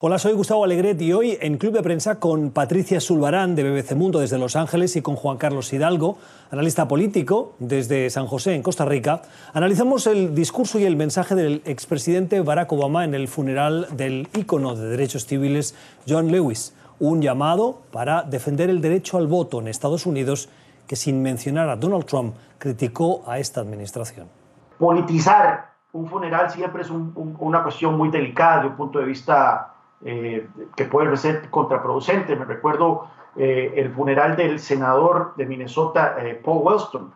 Hola, soy Gustavo Alegret y hoy en Club de Prensa con Patricia Zulbarán de BBC Mundo desde Los Ángeles y con Juan Carlos Hidalgo, analista político desde San José en Costa Rica, analizamos el discurso y el mensaje del expresidente Barack Obama en el funeral del ícono de derechos civiles John Lewis, un llamado para defender el derecho al voto en Estados Unidos que sin mencionar a Donald Trump criticó a esta administración. Politizar un funeral siempre es una cuestión muy delicada desde un punto de vista eh, que puede ser contraproducente. Me recuerdo eh, el funeral del senador de Minnesota, eh, Paul Wellstone,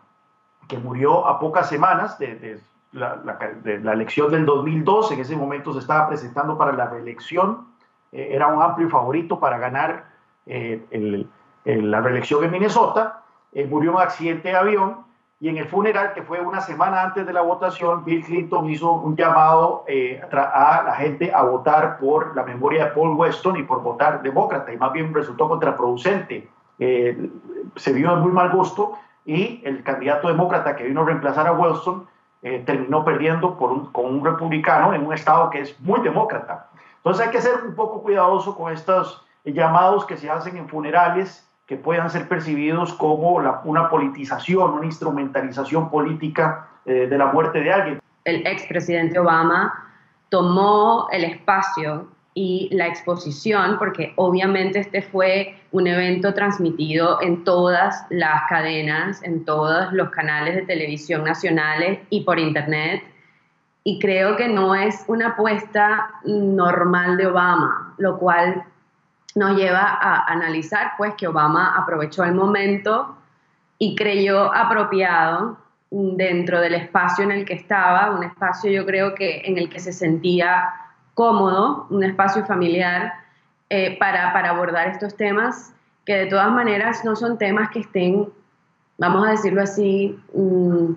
que murió a pocas semanas de, la, elección del 2012. En ese momento se estaba presentando para la reelección. era un amplio favorito para ganar la reelección en Minnesota. murió en un accidente de avión y en el funeral, que fue una semana antes de la votación, Bill Clinton hizo un llamado eh, a la gente a votar por la memoria de Paul Weston y por votar demócrata, y más bien resultó contraproducente. Eh, se vio de muy mal gusto y el candidato demócrata que vino a reemplazar a Weston eh, terminó perdiendo con un republicano en un estado que es muy demócrata. Entonces hay que ser un poco cuidadoso con estos llamados que se hacen en funerales que puedan ser percibidos como una politización, una instrumentalización política eh, de la muerte de alguien. El expresidente Obama tomó el espacio y la exposición, porque obviamente este fue un evento transmitido en todas las cadenas, en todos los canales de televisión nacionales y por internet. Y creo que no es una apuesta normal de Obama, lo cual nos lleva a analizar pues que Obama aprovechó el momento y creyó apropiado dentro del espacio en el que estaba, un espacio yo creo que en el que se sentía cómodo, un espacio familiar eh, para, abordar estos temas que de todas maneras no son temas que estén, vamos a decirlo así, mm,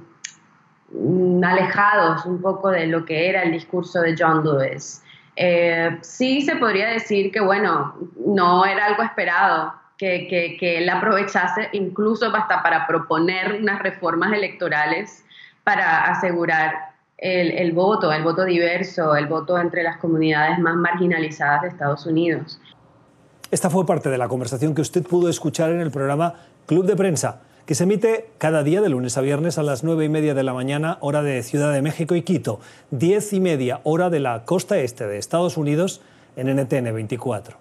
mm, alejados un poco de lo que era el discurso de John Lewis. Eh, sí se podría decir que, bueno, no era algo esperado que, que, él aprovechase incluso hasta para proponer unas reformas electorales para asegurar el, el, voto, el voto diverso, el voto entre las comunidades más marginalizadas de Estados Unidos. Esta fue parte de la conversación que usted pudo escuchar en el programa Club de Prensa que se emite cada día de lunes a viernes a las nueve y media de la mañana, hora de Ciudad de México y Quito, diez y media, hora de la costa este de Estados Unidos, en NTN 24.